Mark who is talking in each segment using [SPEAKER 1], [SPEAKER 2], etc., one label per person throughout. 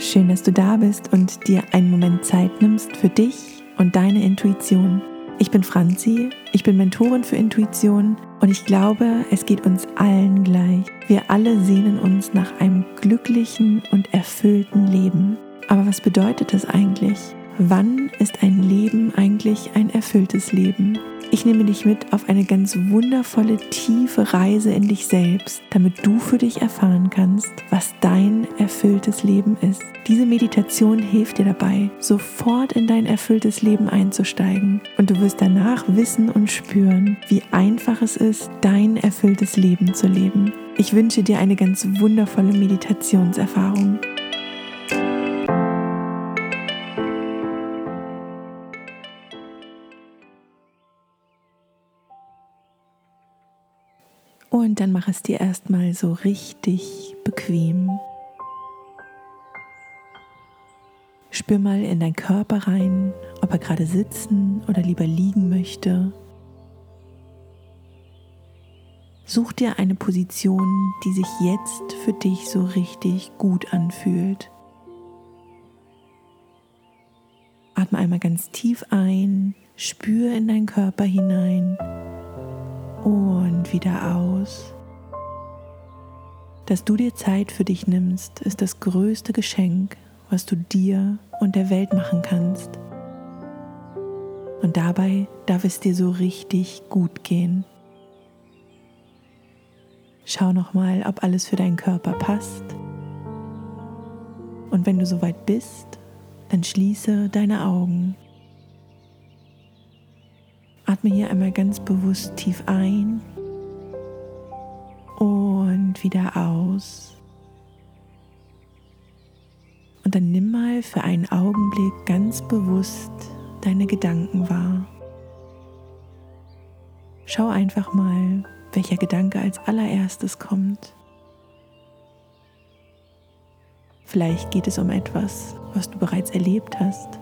[SPEAKER 1] Schön, dass du da bist und dir einen Moment Zeit nimmst für dich und deine Intuition. Ich bin Franzi, ich bin Mentorin für Intuition und ich glaube, es geht uns allen gleich. Wir alle sehnen uns nach einem glücklichen und erfüllten Leben. Aber was bedeutet das eigentlich? Wann ist ein Leben eigentlich ein erfülltes Leben? Ich nehme dich mit auf eine ganz wundervolle, tiefe Reise in dich selbst, damit du für dich erfahren kannst, was dein erfülltes Leben ist. Diese Meditation hilft dir dabei, sofort in dein erfülltes Leben einzusteigen und du wirst danach wissen und spüren, wie einfach es ist, dein erfülltes Leben zu leben. Ich wünsche dir eine ganz wundervolle Meditationserfahrung. Und dann mach es dir erstmal so richtig bequem. Spür mal in deinen Körper rein, ob er gerade sitzen oder lieber liegen möchte. Such dir eine Position, die sich jetzt für dich so richtig gut anfühlt. Atme einmal ganz tief ein, spür in deinen Körper hinein und wieder aus. Dass du dir Zeit für dich nimmst, ist das größte Geschenk, was du dir und der Welt machen kannst. Und dabei darf es dir so richtig gut gehen. Schau nochmal, ob alles für deinen Körper passt. Und wenn du soweit bist, dann schließe deine Augen. Atme hier einmal ganz bewusst tief ein und wieder aus. Und dann nimm mal für einen Augenblick ganz bewusst deine Gedanken wahr. Schau einfach mal, welcher Gedanke als allererstes kommt. Vielleicht geht es um etwas, was du bereits erlebt hast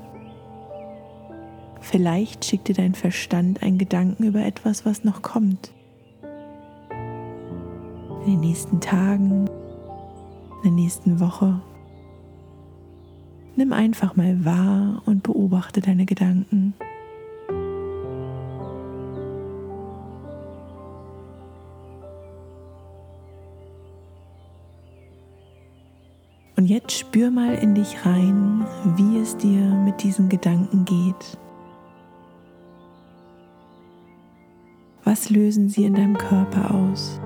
[SPEAKER 1] Vielleicht schickt dir dein Verstand einen Gedanken über etwas, was noch kommt. In den nächsten Tagen, in der nächsten Woche. Nimm einfach mal wahr und beobachte deine Gedanken. Und jetzt spür mal in dich rein, wie es dir mit diesen Gedanken geht. Was lösen sie in deinem Körper aus?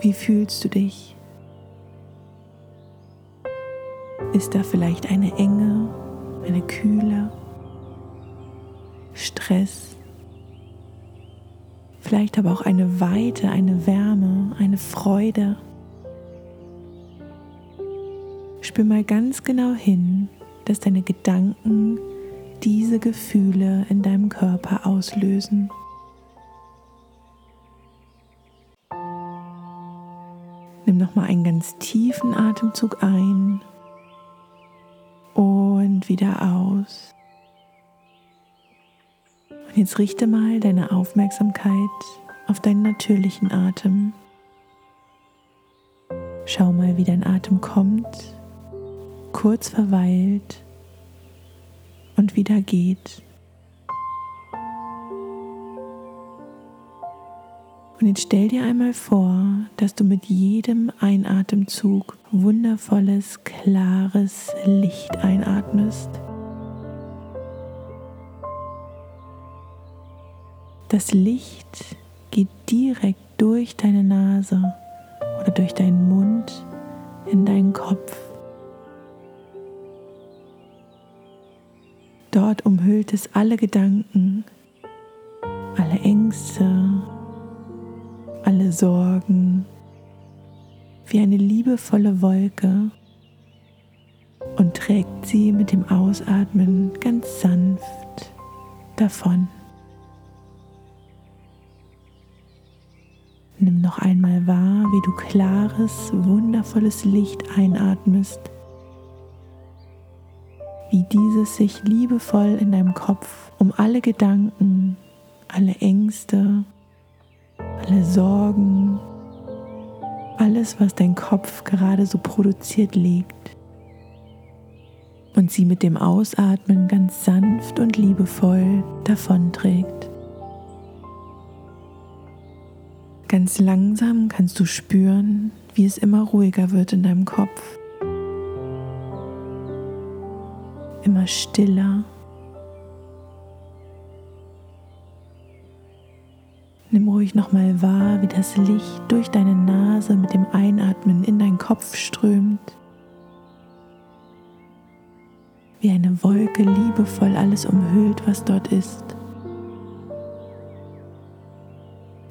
[SPEAKER 1] Wie fühlst du dich? Ist da vielleicht eine Enge, eine Kühle, Stress, vielleicht aber auch eine Weite, eine Wärme, eine Freude? Spür mal ganz genau hin, dass deine Gedanken diese Gefühle in deinem Körper auslösen. Nimm nochmal einen ganz tiefen Atemzug ein und wieder aus. Und jetzt richte mal deine Aufmerksamkeit auf deinen natürlichen Atem. Schau mal, wie dein Atem kommt, kurz verweilt und wieder geht. Und jetzt stell dir einmal vor, dass du mit jedem Einatemzug wundervolles, klares Licht einatmest. Das Licht geht direkt durch deine Nase oder durch deinen Mund in deinen Kopf. Dort umhüllt es alle Gedanken, alle Ängste, alle Sorgen wie eine liebevolle Wolke und trägt sie mit dem Ausatmen ganz sanft davon. Nimm noch einmal wahr, wie du klares, wundervolles Licht einatmest wie dieses sich liebevoll in deinem Kopf um alle alles, was dein Kopf gerade so produziert, legt und sie mit dem Ausatmen ganz sanft und liebevoll davonträgt. Ganz langsam kannst du spüren, wie es immer ruhiger wird in deinem Kopf. Stiller. Nimm ruhig nochmal wahr, wie das Licht durch deine Nase mit dem Einatmen in deinen Kopf strömt wie eine Wolke liebevoll alles umhüllt, was dort ist.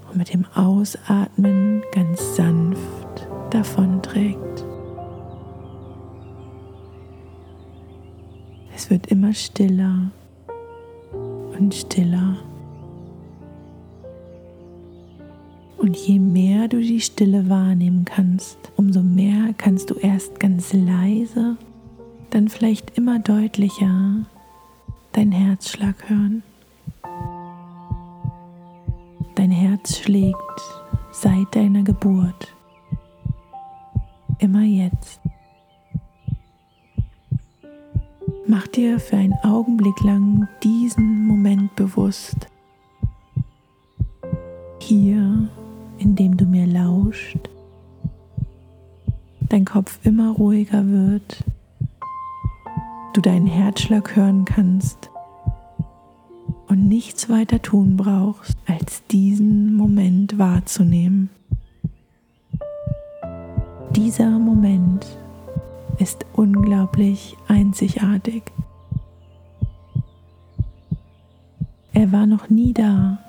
[SPEAKER 1] Und mit dem Ausatmen ganz sanft davonträgt. Es wird immer stiller und stiller. Und je mehr du die Stille wahrnehmen kannst, umso mehr kannst du erst ganz leise dann vielleicht immer deutlicher dein Herzschlag hören. Dein Herz schlägt seit deiner Geburt, immer jetzt. Mach dir für einen Augenblick lang diesen Moment bewusst. Hier, indem du mir lauscht, dein Kopf immer ruhiger wird du deinen Herzschlag hören kannst und nichts weiter tun brauchst, als diesen Moment wahrzunehmen. Dieser Moment ist unglaublich einzigartig. Er war noch nie da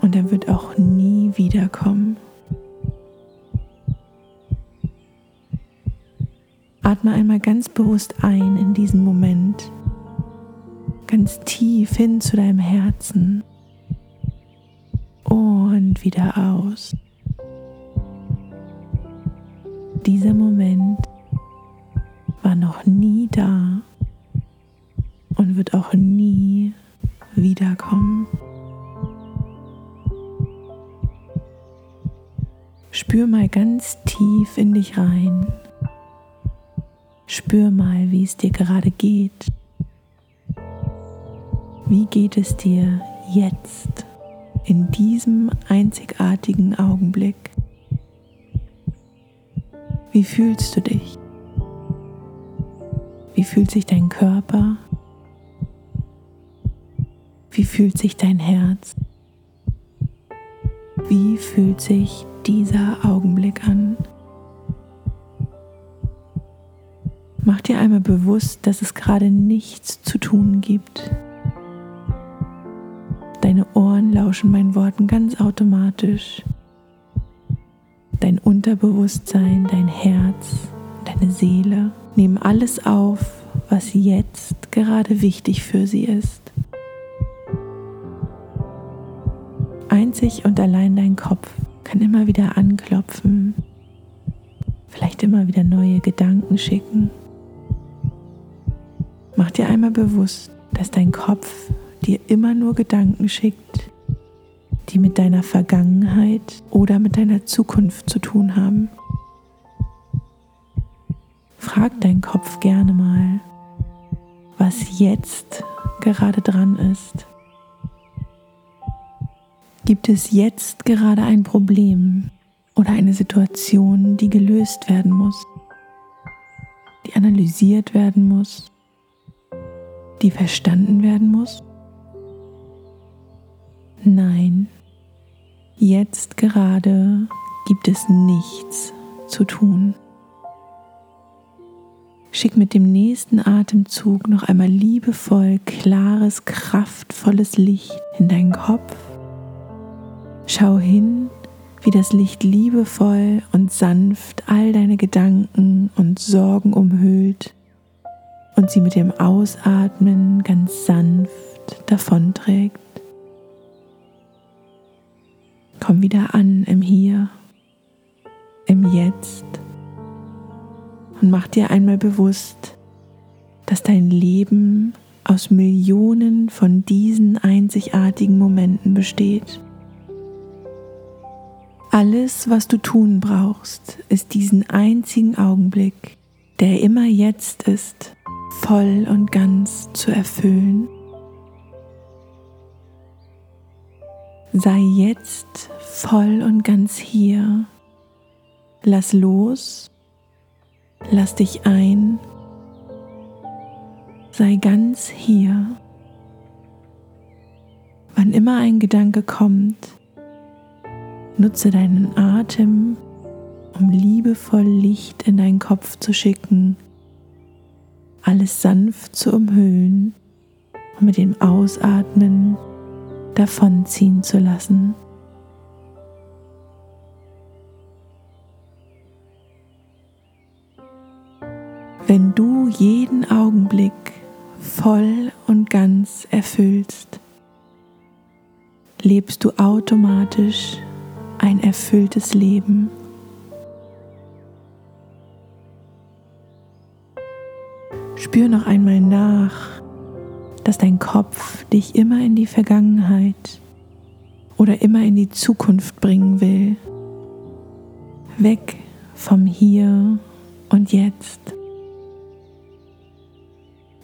[SPEAKER 1] und er wird auch nie wiederkommen. Atme einmal ganz bewusst ein in diesen Moment, ganz tief hin zu deinem Herzen und wieder aus. Dieser Moment war noch nie da und wird auch nie wiederkommen. Spür mal ganz tief in dich rein. Spür mal, wie es dir gerade geht. Wie geht es dir jetzt, in diesem einzigartigen Augenblick? Wie fühlst du dich? Wie fühlt sich dein Körper? Wie fühlt sich dein Herz? Wie fühlt sich dieser Augenblick an? Mach dir einmal bewusst, dass es gerade nichts zu tun gibt. Deine Ohren lauschen meinen Worten ganz automatisch. Dein Unterbewusstsein, dein Herz, deine Seele nehmen alles auf, was jetzt gerade wichtig für sie ist. Einzig und allein dein Kopf kann immer wieder anklopfen, vielleicht immer wieder neue Gedanken schicken Mach dir einmal bewusst, dass dein Kopf dir immer nur Gedanken schickt, die mit deiner Vergangenheit oder mit deiner Zukunft zu tun haben. Frag deinen Kopf gerne mal, was jetzt gerade dran ist. Gibt es jetzt gerade ein Problem oder eine Situation, die gelöst werden muss, die analysiert werden muss die verstanden werden muss? Nein, jetzt gerade gibt es nichts zu tun. Schick mit dem nächsten Atemzug noch einmal liebevoll klares, kraftvolles Licht in deinen Kopf. Schau hin, wie das Licht liebevoll und sanft all deine Gedanken und Sorgen umhüllt und sie mit dem Ausatmen ganz sanft davonträgt. Komm wieder an im Hier, im Jetzt und mach dir einmal bewusst, dass dein Leben aus Millionen von diesen einzigartigen Momenten besteht. Alles, was du tun brauchst, ist diesen einzigen Augenblick, der immer jetzt ist, voll und ganz zu erfüllen. Sei jetzt voll und ganz hier. Lass los, lass dich ein, sei ganz hier. Wann immer ein Gedanke kommt, nutze deinen Atem, um liebevoll Licht in deinen Kopf zu schicken, alles sanft zu umhüllen und mit dem Ausatmen davonziehen zu lassen. Wenn du jeden Augenblick voll und ganz erfüllst, lebst du automatisch ein erfülltes Leben. Spür noch einmal nach, dass dein Kopf dich immer in die Vergangenheit oder immer in die Zukunft bringen will. Weg vom Hier und Jetzt.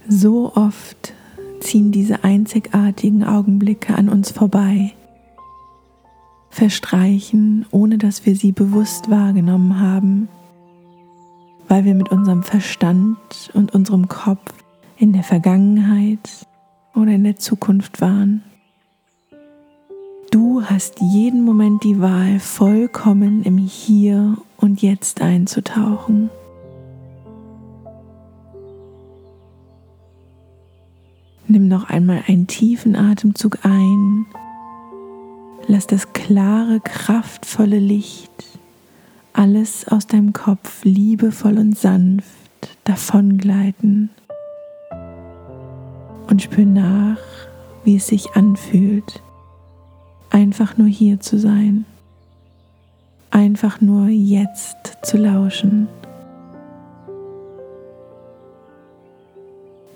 [SPEAKER 1] So oft ziehen diese einzigartigen Augenblicke an uns vorbei, verstreichen, ohne dass wir sie bewusst wahrgenommen haben, weil wir mit unserem Verstand und unserem Kopf in der Vergangenheit oder in der Zukunft waren. Du hast jeden Moment die Wahl, vollkommen im Hier und Jetzt einzutauchen. Nimm noch einmal einen tiefen Atemzug ein. Lass das klare, kraftvolle Licht alles aus deinem Kopf liebevoll und sanft davongleiten und spür nach, wie es sich anfühlt, einfach nur hier zu sein, einfach nur jetzt zu lauschen.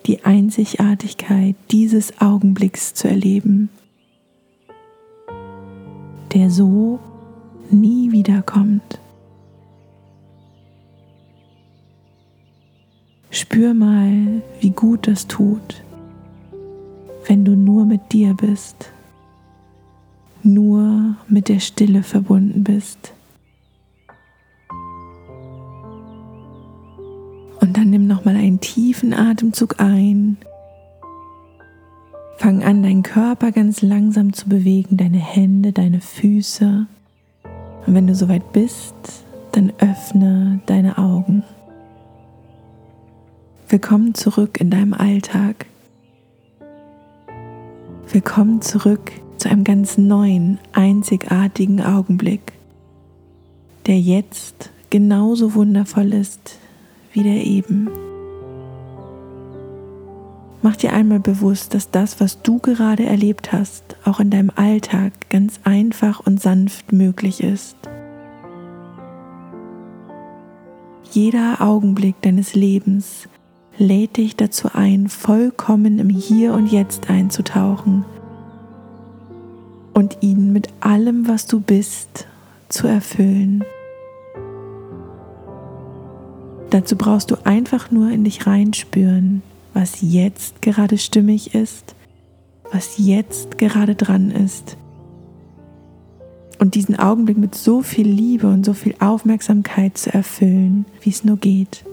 [SPEAKER 1] Die Einzigartigkeit dieses Augenblicks zu erleben, der so nie wiederkommt. Spür mal, wie gut das tut wenn du nur mit dir bist, nur mit der Stille verbunden bist. Und dann nimm noch mal einen tiefen Atemzug ein. Fang an, deinen Körper ganz langsam zu bewegen, deine Hände, deine Füße. Und wenn du soweit bist, dann öffne deine Augen. Willkommen zurück in deinem Alltag. Willkommen zurück zu einem ganz neuen, einzigartigen Augenblick, der jetzt genauso wundervoll ist wie der eben. Mach dir einmal bewusst, dass das, was du gerade erlebt hast, auch in deinem Alltag ganz einfach und sanft möglich ist. Jeder Augenblick deines Lebens lädt dich dazu ein, vollkommen im Hier und Jetzt einzutauchen und ihn mit allem, was du bist, zu erfüllen. Dazu brauchst du einfach nur in dich reinspüren, was jetzt gerade stimmig ist, was jetzt gerade dran ist. Und diesen Augenblick mit so viel Liebe und so viel Aufmerksamkeit zu erfüllen, wie es nur geht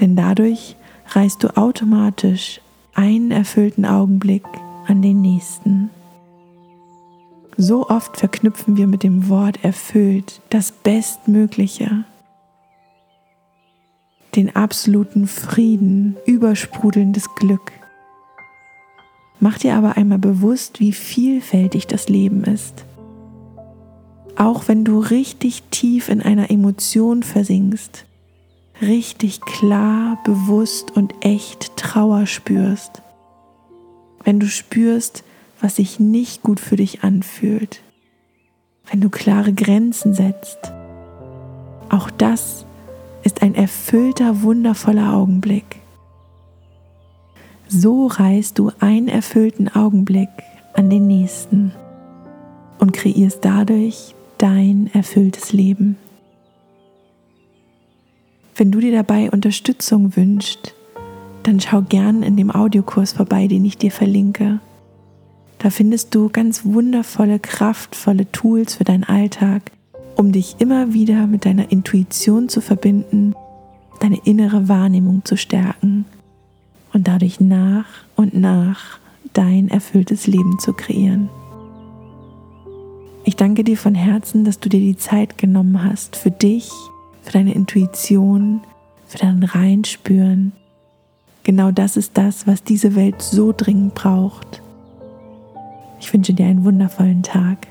[SPEAKER 1] denn dadurch reißt du automatisch einen erfüllten Augenblick an den nächsten. So oft verknüpfen wir mit dem Wort erfüllt das Bestmögliche, den absoluten Frieden, übersprudelndes Glück. Mach dir aber einmal bewusst, wie vielfältig das Leben ist. Auch wenn du richtig tief in einer Emotion versinkst, richtig klar, bewusst und echt Trauer spürst. Wenn du spürst, was sich nicht gut für dich anfühlt. Wenn du klare Grenzen setzt. Auch das ist ein erfüllter, wundervoller Augenblick. So reißt du einen erfüllten Augenblick an den nächsten. und kreierst dadurch dein erfülltes Leben. Wenn du dir dabei Unterstützung wünschst, dann schau gern in dem Audiokurs vorbei, den ich dir verlinke. Da findest du ganz wundervolle, kraftvolle Tools für deinen Alltag, um dich immer wieder mit deiner Intuition zu verbinden, deine innere Wahrnehmung zu stärken und dadurch nach und nach dein erfülltes Leben zu kreieren. Ich danke dir von Herzen, dass du dir die Zeit genommen hast für dich, für deine Intuition, für dein Reinspüren. Genau das ist das, was diese Welt so dringend braucht. Ich wünsche dir einen wundervollen Tag.